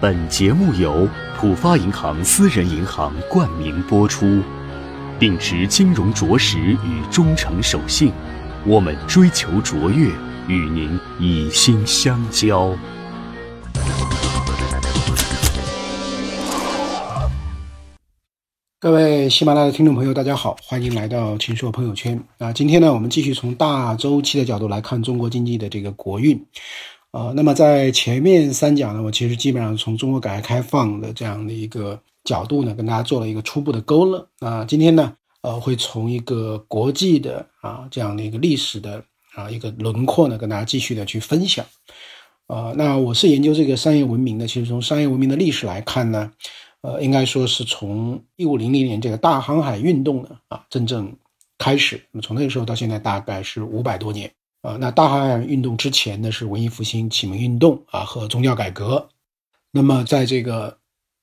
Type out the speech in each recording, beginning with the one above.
本节目由浦发银行私人银行冠名播出，秉持金融着实与忠诚守信，我们追求卓越，与您以心相交。各位喜马拉雅的听众朋友，大家好，欢迎来到秦朔朋友圈啊！今天呢，我们继续从大周期的角度来看中国经济的这个国运。啊，那么在前面三讲呢，我其实基本上从中国改革开放的这样的一个角度呢，跟大家做了一个初步的勾勒。啊，今天呢，呃，会从一个国际的啊这样的一个历史的啊一个轮廓呢，跟大家继续的去分享。啊，那我是研究这个商业文明的，其实从商业文明的历史来看呢，呃，应该说是从一五零零年这个大航海运动呢啊真正开始，那么从那个时候到现在大概是五百多年。啊，那大航海运动之前呢是文艺复兴、启蒙运动啊和宗教改革。那么在这个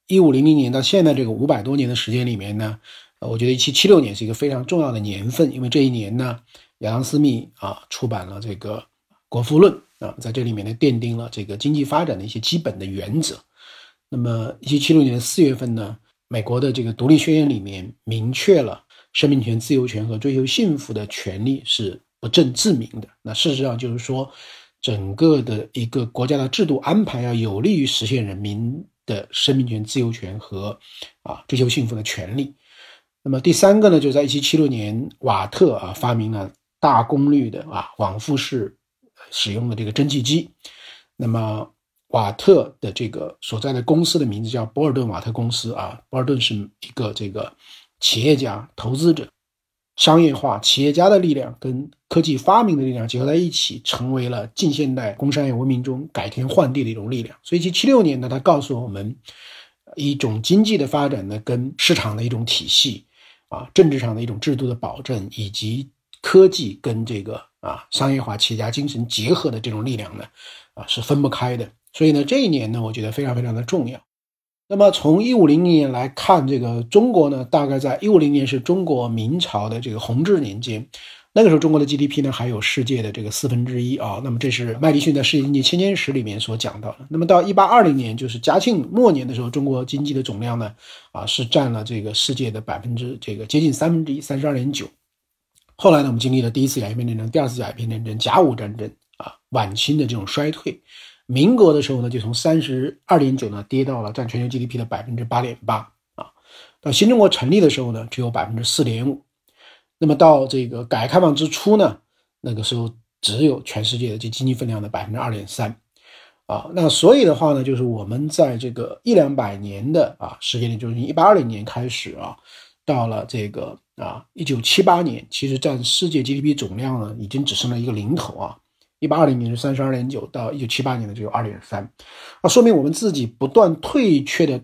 一五零零年到现在这个五百多年的时间里面呢，我觉得一七七六年是一个非常重要的年份，因为这一年呢，亚当·斯密啊出版了这个《国富论》啊，在这里面呢奠定了这个经济发展的一些基本的原则。那么一七七六年四月份呢，美国的这个独立宣言里面明确了生命权、自由权和追求幸福的权利是。不证自明的，那事实上就是说，整个的一个国家的制度安排要有利于实现人民的生命权、自由权和啊追求幸福的权利。那么第三个呢，就在一七七六年，瓦特啊发明了大功率的啊往复式使用的这个蒸汽机。那么瓦特的这个所在的公司的名字叫博尔顿瓦特公司啊，博尔顿是一个这个企业家、投资者。商业化、企业家的力量跟科技发明的力量结合在一起，成为了近现代工商业文明中改天换地的一种力量。所以，其七六年呢，它告诉我们，一种经济的发展呢，跟市场的一种体系啊，政治上的一种制度的保证，以及科技跟这个啊商业化、企业家精神结合的这种力量呢，啊是分不开的。所以呢，这一年呢，我觉得非常非常的重要。那么从一五零零年来看，这个中国呢，大概在一五零年是中国明朝的这个弘治年间，那个时候中国的 GDP 呢还有世界的这个四分之一啊。那么这是麦迪逊在《世界经济千年史》里面所讲到的。那么到一八二零年，就是嘉庆末年的时候，中国经济的总量呢，啊是占了这个世界的百分之这个接近三分之一，三十二点九。后来呢，我们经历了第一次鸦片战争、第二次鸦片战争、甲午战争啊，晚清的这种衰退。民国的时候呢，就从三十二点九呢跌到了占全球 GDP 的百分之八点八啊。到新中国成立的时候呢，只有百分之四点五。那么到这个改革开放之初呢，那个时候只有全世界的这经济分量的百分之二点三啊。那所以的话呢，就是我们在这个一两百年的啊时间里，就是一八二零年开始啊，到了这个啊一九七八年，其实占世界 GDP 总量呢，已经只剩了一个零头啊。一八二零年是三十二点九，到一九七八年呢只有二点三，那说明我们自己不断退却的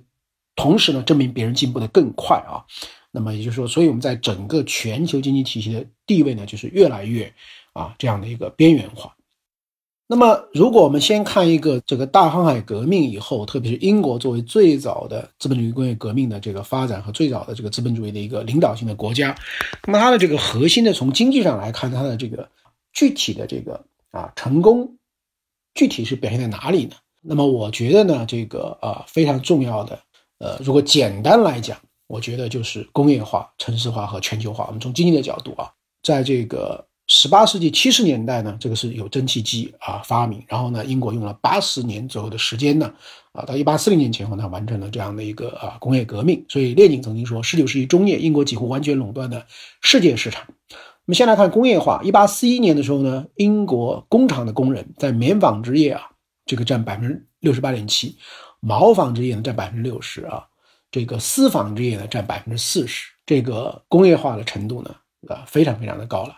同时呢，证明别人进步的更快啊。那么也就是说，所以我们在整个全球经济体系的地位呢，就是越来越啊这样的一个边缘化。那么如果我们先看一个这个大航海革命以后，特别是英国作为最早的资本主义工业革命的这个发展和最早的这个资本主义的一个领导性的国家，那么它的这个核心的从经济上来看，它的这个具体的这个。啊，成功具体是表现在哪里呢？那么我觉得呢，这个啊非常重要的，呃，如果简单来讲，我觉得就是工业化、城市化和全球化。我们从经济的角度啊，在这个十八世纪七十年代呢，这个是有蒸汽机啊发明，然后呢，英国用了八十年左右的时间呢，啊，到一八四零年前后呢，完成了这样的一个啊工业革命。所以列宁曾经说，十九世纪中叶，英国几乎完全垄断了世界市场。我们先来看工业化。一八四一年的时候呢，英国工厂的工人在棉纺织业啊，这个占百分之六十八点七；毛纺织业呢占百分之六十啊，这个丝纺织业呢占百分之四十。这个工业化的程度呢，啊，非常非常的高了。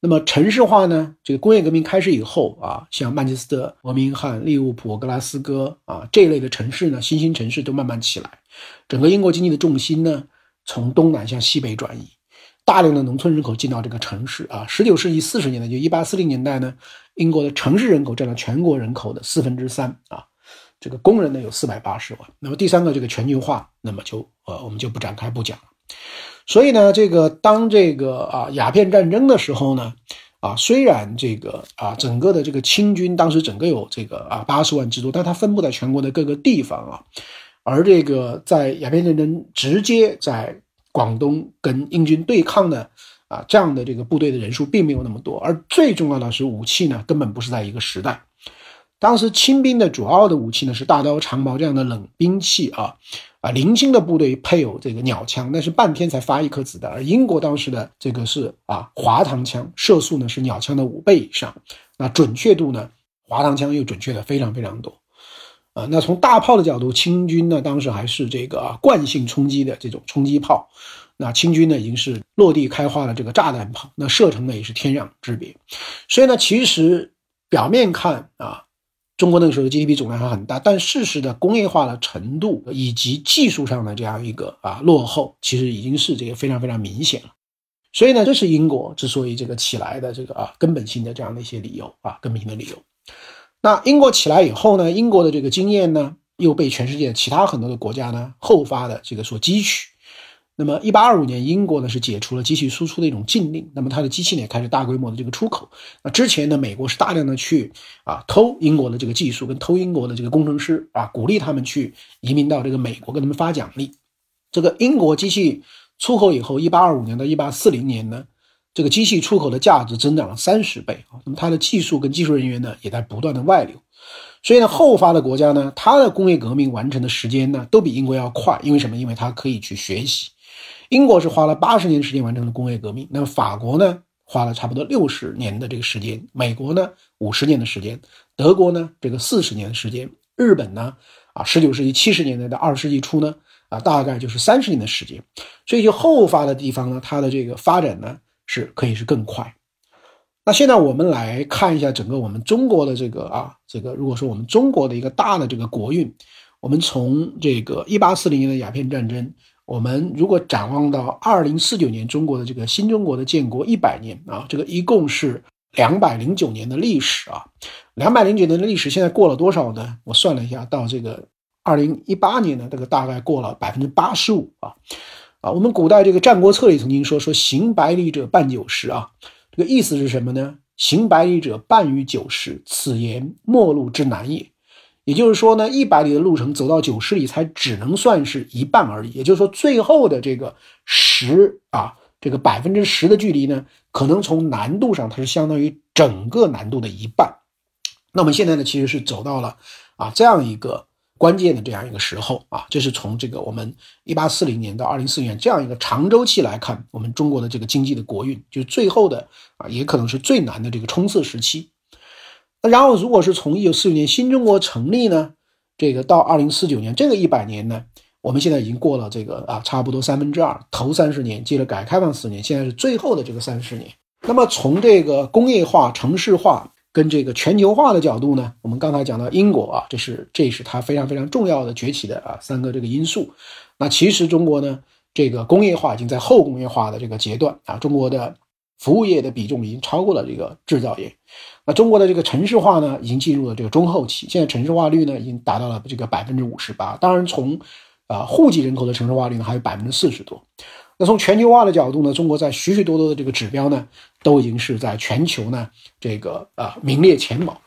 那么城市化呢，这个工业革命开始以后啊，像曼彻斯特、伯明翰、利物浦、格拉斯哥啊这一类的城市呢，新兴城市都慢慢起来，整个英国经济的重心呢，从东南向西北转移。大量的农村人口进到这个城市啊，十九世纪四十年代，就一八四零年代呢，英国的城市人口占了全国人口的四分之三啊，这个工人呢有四百八十万。那么第三个这个全球化，那么就呃我们就不展开不讲了。所以呢，这个当这个啊鸦片战争的时候呢，啊，虽然这个啊，整个的这个清军当时整个有这个啊八十万之多，但它分布在全国的各个地方啊，而这个在鸦片战争直接在广东跟英军对抗的啊这样的这个部队的人数并没有那么多，而最重要的是武器呢根本不是在一个时代。当时清兵的主要的武器呢是大刀长矛这样的冷兵器啊。啊，零星的部队配有这个鸟枪，那是半天才发一颗子弹。而英国当时的这个是啊，滑膛枪，射速呢是鸟枪的五倍以上，那准确度呢，滑膛枪又准确的非常非常多。啊，那从大炮的角度，清军呢当时还是这个啊惯性冲击的这种冲击炮，那清军呢已经是落地开花了这个炸弹炮，那射程呢也是天壤之别。所以呢，其实表面看啊。中国那个时候的 GDP 总量还很大，但事实的工业化的程度以及技术上的这样一个啊落后，其实已经是这个非常非常明显了。所以呢，这是英国之所以这个起来的这个啊根本性的这样的一些理由啊根本性的理由。那英国起来以后呢，英国的这个经验呢又被全世界其他很多的国家呢后发的这个所汲取。那么，一八二五年，英国呢是解除了机器输出的一种禁令，那么它的机器呢也开始大规模的这个出口。那之前呢，美国是大量的去啊偷英国的这个技术，跟偷英国的这个工程师啊，鼓励他们去移民到这个美国，跟他们发奖励。这个英国机器出口以后，一八二五年到一八四零年呢，这个机器出口的价值增长了三十倍啊。那么它的技术跟技术人员呢也在不断的外流，所以呢，后发的国家呢，它的工业革命完成的时间呢都比英国要快，因为什么？因为它可以去学习。英国是花了八十年时间完成了工业革命，那么法国呢，花了差不多六十年的这个时间，美国呢五十年的时间，德国呢这个四十年的时间，日本呢啊十九世纪七十年代到二十世纪初呢啊大概就是三十年的时间，所以就后发的地方呢，它的这个发展呢是可以是更快。那现在我们来看一下整个我们中国的这个啊这个，如果说我们中国的一个大的这个国运，我们从这个一八四零年的鸦片战争。我们如果展望到二零四九年，中国的这个新中国的建国一百年啊，这个一共是两百零九年的历史啊，两百零九年的历史，现在过了多少呢？我算了一下，到这个二零一八年呢，这个大概过了百分之八十五啊啊。我们古代这个《战国策》里曾经说说行百里者半九十啊，这个意思是什么呢？行百里者半于九十，此言末路之难也。也就是说呢，一百里的路程走到九十里才只能算是一半而已。也就是说，最后的这个十啊，这个百分之十的距离呢，可能从难度上它是相当于整个难度的一半。那么现在呢，其实是走到了啊这样一个关键的这样一个时候啊，这是从这个我们一八四零年到二零四零年这样一个长周期来看，我们中国的这个经济的国运，就是最后的啊，也可能是最难的这个冲刺时期。那然后，如果是从一九四九年新中国成立呢，这个到二零四九年这个一百年呢，我们现在已经过了这个啊，差不多三分之二，头三十年，接着改革开放四年，现在是最后的这个三十年。那么从这个工业化、城市化跟这个全球化的角度呢，我们刚才讲到英国啊，这是这是它非常非常重要的崛起的啊三个这个因素。那其实中国呢，这个工业化已经在后工业化的这个阶段啊，中国的服务业的比重已经超过了这个制造业。那中国的这个城市化呢，已经进入了这个中后期。现在城市化率呢，已经达到了这个百分之五十八。当然，从啊户籍人口的城市化率呢，还有百分之四十多。那从全球化的角度呢，中国在许许多多的这个指标呢，都已经是在全球呢这个啊名列前茅。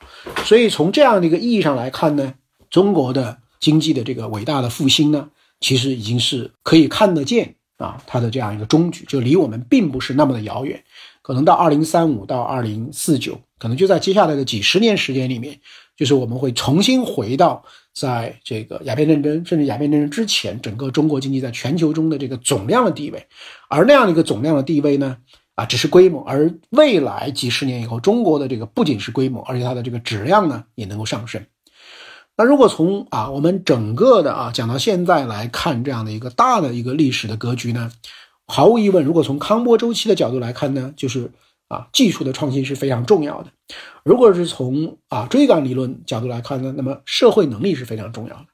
所以从这样的一个意义上来看呢，中国的经济的这个伟大的复兴呢，其实已经是可以看得见啊它的这样一个终局，就离我们并不是那么的遥远。可能到二零三五到二零四九，可能就在接下来的几十年时间里面，就是我们会重新回到在这个鸦片战争，甚至鸦片战争之前，整个中国经济在全球中的这个总量的地位。而那样的一个总量的地位呢，啊，只是规模。而未来几十年以后，中国的这个不仅是规模，而且它的这个质量呢也能够上升。那如果从啊我们整个的啊讲到现在来看，这样的一个大的一个历史的格局呢？毫无疑问，如果从康波周期的角度来看呢，就是啊，技术的创新是非常重要的；如果是从啊追赶理论角度来看呢，那么社会能力是非常重要的；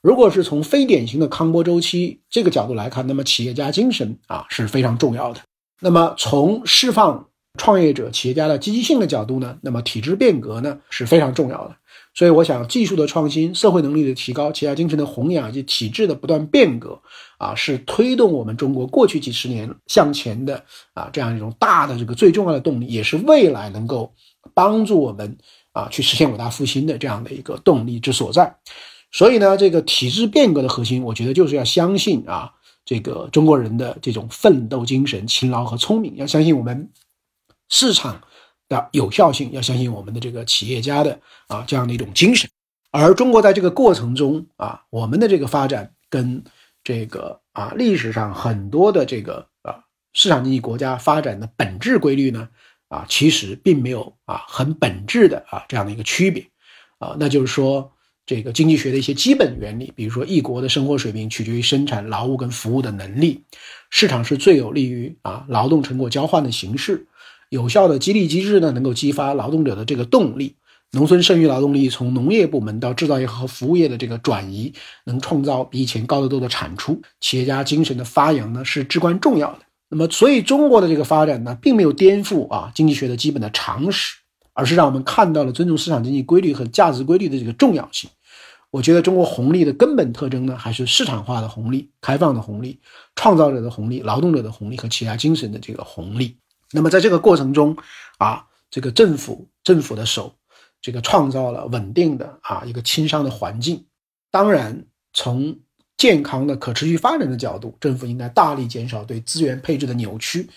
如果是从非典型的康波周期这个角度来看，那么企业家精神啊是非常重要的；那么从释放创业者、企业家的积极性的角度呢，那么体制变革呢是非常重要的。所以，我想技术的创新、社会能力的提高、企业家精神的弘扬以及体制的不断变革，啊，是推动我们中国过去几十年向前的啊这样一种大的这个最重要的动力，也是未来能够帮助我们啊去实现伟大复兴的这样的一个动力之所在。所以呢，这个体制变革的核心，我觉得就是要相信啊，这个中国人的这种奋斗精神、勤劳和聪明，要相信我们市场。的有效性要相信我们的这个企业家的啊这样的一种精神，而中国在这个过程中啊，我们的这个发展跟这个啊历史上很多的这个啊市场经济国家发展的本质规律呢啊，其实并没有啊很本质的啊这样的一个区别啊，那就是说这个经济学的一些基本原理，比如说一国的生活水平取决于生产劳务跟服务的能力，市场是最有利于啊劳动成果交换的形式。有效的激励机制呢，能够激发劳动者的这个动力。农村剩余劳动力从农业部门到制造业和服务业的这个转移，能创造比以前高得多的产出。企业家精神的发扬呢，是至关重要的。那么，所以中国的这个发展呢，并没有颠覆啊经济学的基本的常识，而是让我们看到了尊重市场经济规律和价值规律的这个重要性。我觉得中国红利的根本特征呢，还是市场化的红利、开放的红利、创造者的红利、劳动者的红利和企业家精神的这个红利。那么在这个过程中，啊，这个政府政府的手，这个创造了稳定的啊一个轻商的环境。当然，从健康的可持续发展的角度，政府应该大力减少对资源配置的扭曲，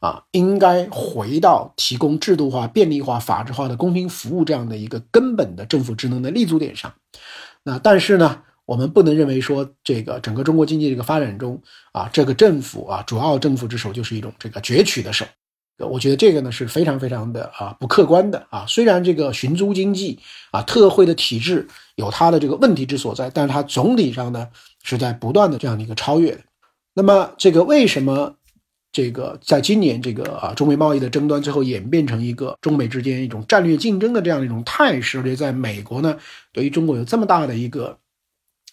啊，应该回到提供制度化、便利化、法治化的公平服务这样的一个根本的政府职能的立足点上。那但是呢，我们不能认为说这个整个中国经济这个发展中，啊，这个政府啊，主要政府之手就是一种这个攫取的手。我觉得这个呢是非常非常的啊不客观的啊。虽然这个寻租经济啊特惠的体制有它的这个问题之所在，但是它总体上呢是在不断的这样的一个超越。那么这个为什么这个在今年这个啊中美贸易的争端最后演变成一个中美之间一种战略竞争的这样的一种态势，而且在美国呢对于中国有这么大的一个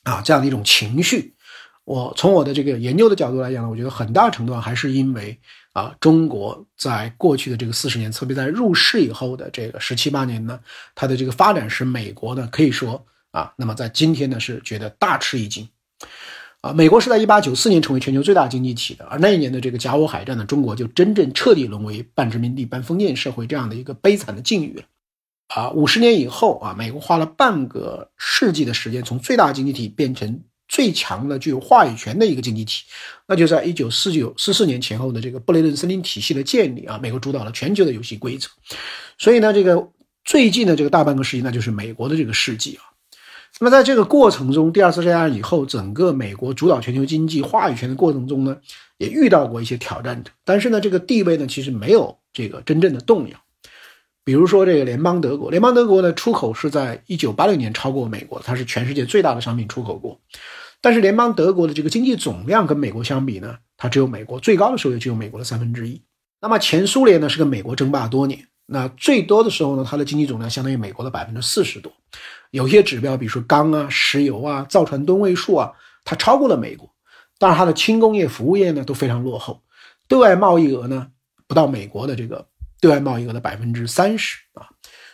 啊这样的一种情绪？我从我的这个研究的角度来讲呢，我觉得很大程度上还是因为。啊，中国在过去的这个四十年，特别在入世以后的这个十七八年呢，它的这个发展使美国呢可以说啊，那么在今天呢是觉得大吃一惊。啊，美国是在一八九四年成为全球最大经济体的，而那一年的这个甲午海战呢，中国就真正彻底沦为半殖民地半封建社会这样的一个悲惨的境遇了。啊，五十年以后啊，美国花了半个世纪的时间，从最大经济体变成。最强的具有话语权的一个经济体，那就在一九四九四四年前后的这个布雷顿森林体系的建立啊，美国主导了全球的游戏规则。所以呢，这个最近的这个大半个世纪，那就是美国的这个世纪啊。那么在这个过程中，第二次世界大战以后，整个美国主导全球经济话语权的过程中呢，也遇到过一些挑战者，但是呢，这个地位呢，其实没有这个真正的动摇。比如说这个联邦德国，联邦德国呢，出口是在一九八六年超过美国，它是全世界最大的商品出口国。但是联邦德国的这个经济总量跟美国相比呢，它只有美国最高的时候也只有美国的三分之一。那么前苏联呢是跟美国争霸多年，那最多的时候呢，它的经济总量相当于美国的百分之四十多。有些指标，比如说钢啊、石油啊、造船吨位数啊，它超过了美国。但是它的轻工业、服务业呢都非常落后，对外贸易额呢不到美国的这个对外贸易额的百分之三十啊，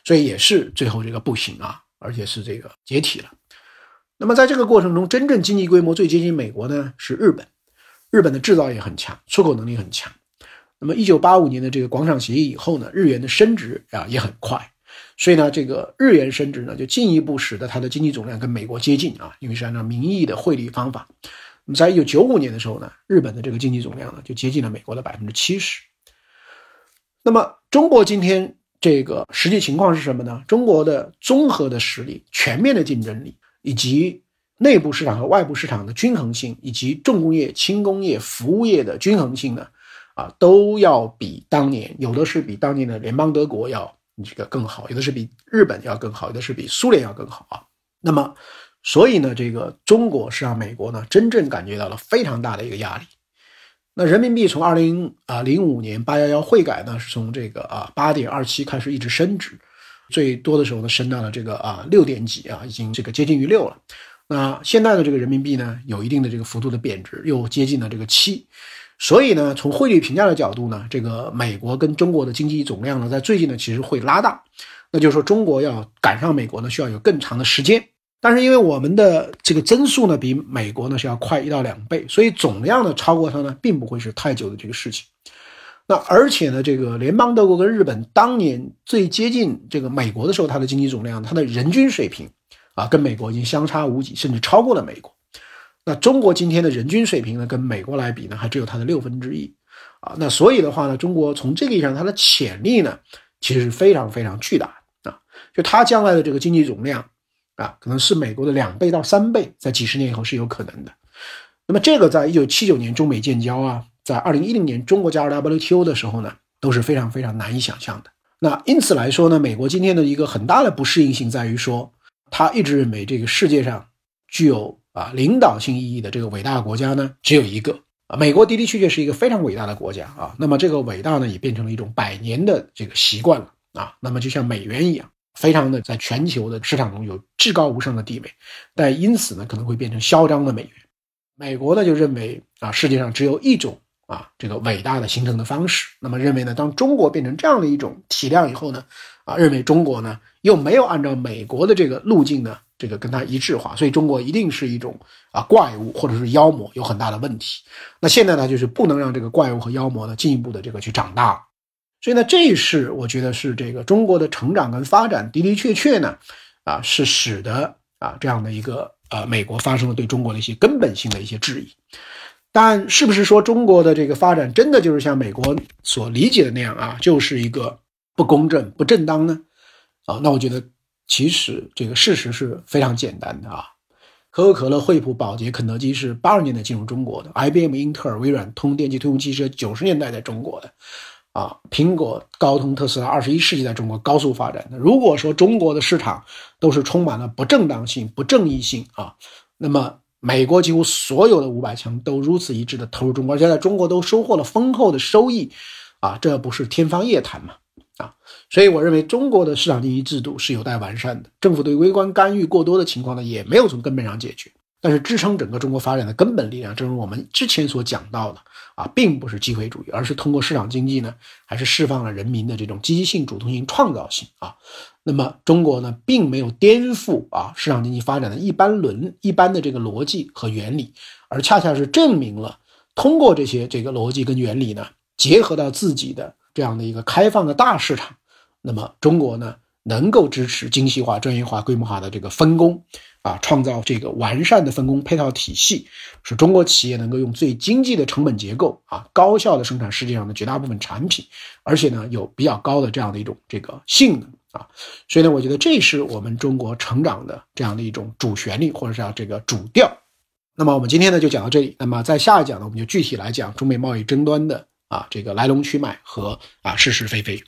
所以也是最后这个不行啊，而且是这个解体了。那么在这个过程中，真正经济规模最接近美国呢是日本，日本的制造业很强，出口能力很强。那么一九八五年的这个广场协议以后呢，日元的升值啊也很快，所以呢，这个日元升值呢就进一步使得它的经济总量跟美国接近啊，因为是按照名义的汇率方法。那么在一九九五年的时候呢，日本的这个经济总量呢就接近了美国的百分之七十。那么中国今天这个实际情况是什么呢？中国的综合的实力、全面的竞争力。以及内部市场和外部市场的均衡性，以及重工业、轻工业、服务业的均衡性呢？啊，都要比当年有的是比当年的联邦德国要这个更好，有的是比日本要更好，有的是比苏联要更好啊。那么，所以呢，这个中国是让美国呢真正感觉到了非常大的一个压力。那人民币从二零啊零五年八幺幺汇改呢，是从这个啊八点二七开始一直升值。最多的时候呢，升到了这个啊六点几啊，已经这个接近于六了。那现在的这个人民币呢，有一定的这个幅度的贬值，又接近了这个七。所以呢，从汇率评价的角度呢，这个美国跟中国的经济总量呢，在最近呢，其实会拉大。那就是说中国要赶上美国呢，需要有更长的时间。但是因为我们的这个增速呢，比美国呢是要快一到两倍，所以总量呢超过它呢，并不会是太久的这个事情。那而且呢，这个联邦德国跟日本当年最接近这个美国的时候，它的经济总量，它的人均水平啊，跟美国已经相差无几，甚至超过了美国。那中国今天的人均水平呢，跟美国来比呢，还只有它的六分之一啊。那所以的话呢，中国从这个意义上，它的潜力呢，其实是非常非常巨大的啊。就它将来的这个经济总量。啊，可能是美国的两倍到三倍，在几十年以后是有可能的。那么这个在一九七九年中美建交啊，在二零一零年中国加入 WTO 的时候呢，都是非常非常难以想象的。那因此来说呢，美国今天的一个很大的不适应性在于说，他一直认为这个世界上具有啊领导性意义的这个伟大国家呢，只有一个啊。美国的的确确是一个非常伟大的国家啊。那么这个伟大呢，也变成了一种百年的这个习惯了啊。那么就像美元一样。非常的在全球的市场中有至高无上的地位，但因此呢可能会变成嚣张的美元。美国呢就认为啊世界上只有一种啊这个伟大的形成的方式。那么认为呢当中国变成这样的一种体量以后呢啊认为中国呢又没有按照美国的这个路径呢这个跟它一致化，所以中国一定是一种啊怪物或者是妖魔，有很大的问题。那现在呢就是不能让这个怪物和妖魔呢进一步的这个去长大。所以呢，这是我觉得是这个中国的成长跟发展的的确确呢，啊，是使得啊这样的一个呃美国发生了对中国的一些根本性的一些质疑。但是不是说中国的这个发展真的就是像美国所理解的那样啊，就是一个不公正、不正当呢？啊，那我觉得其实这个事实是非常简单的啊。可口可乐、惠普、宝洁、肯德基是八十年代进入中国的，IBM、英特尔、微软、通电气、通用汽车九十年代在中国的。啊，苹果、高通、特斯拉，二十一世纪在中国高速发展的。如果说中国的市场都是充满了不正当性、不正义性啊，那么美国几乎所有的五百强都如此一致的投入中国，而且在中国都收获了丰厚的收益，啊，这不是天方夜谭吗？啊，所以我认为中国的市场经济制度是有待完善的，政府对微观干预过多的情况呢，也没有从根本上解决。但是支撑整个中国发展的根本力量，正如我们之前所讲到的啊，并不是机会主义，而是通过市场经济呢，还是释放了人民的这种积极性、主动性、创造性啊。那么中国呢，并没有颠覆啊市场经济发展的一般伦一般的这个逻辑和原理，而恰恰是证明了通过这些这个逻辑跟原理呢，结合到自己的这样的一个开放的大市场，那么中国呢，能够支持精细化、专业化、规模化的这个分工。啊，创造这个完善的分工配套体系，使中国企业能够用最经济的成本结构啊，高效的生产世界上的绝大部分产品，而且呢，有比较高的这样的一种这个性能啊，所以呢，我觉得这是我们中国成长的这样的一种主旋律，或者叫这个主调。那么我们今天呢就讲到这里，那么在下一讲呢，我们就具体来讲中美贸易争端的啊这个来龙去脉和啊是是非非。